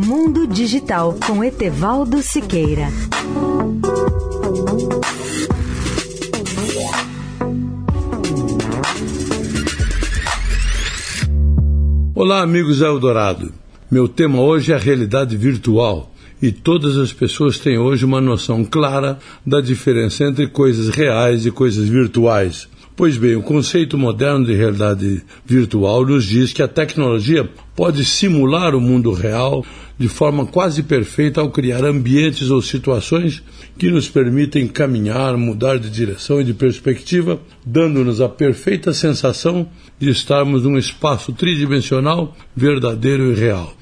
Mundo Digital com Etevaldo Siqueira. Olá, amigos Eldorado. Meu tema hoje é a realidade virtual e todas as pessoas têm hoje uma noção clara da diferença entre coisas reais e coisas virtuais. Pois bem, o conceito moderno de realidade virtual nos diz que a tecnologia pode simular o mundo real de forma quase perfeita ao criar ambientes ou situações que nos permitem caminhar, mudar de direção e de perspectiva, dando-nos a perfeita sensação de estarmos num espaço tridimensional verdadeiro e real.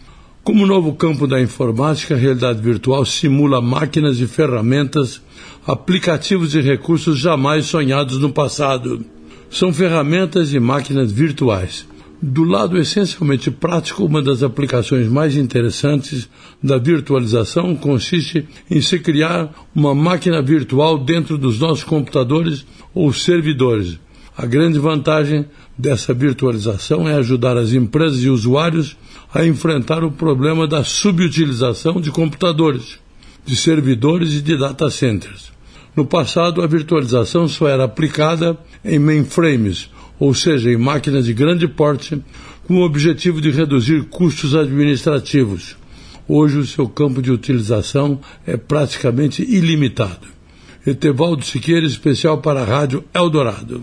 Como novo campo da informática, a realidade virtual simula máquinas e ferramentas, aplicativos e recursos jamais sonhados no passado. São ferramentas e máquinas virtuais. Do lado essencialmente prático, uma das aplicações mais interessantes da virtualização consiste em se criar uma máquina virtual dentro dos nossos computadores ou servidores. A grande vantagem dessa virtualização é ajudar as empresas e usuários a enfrentar o problema da subutilização de computadores, de servidores e de data centers. No passado, a virtualização só era aplicada em mainframes, ou seja, em máquinas de grande porte, com o objetivo de reduzir custos administrativos. Hoje, o seu campo de utilização é praticamente ilimitado. Etevaldo Siqueira, especial para a Rádio Eldorado.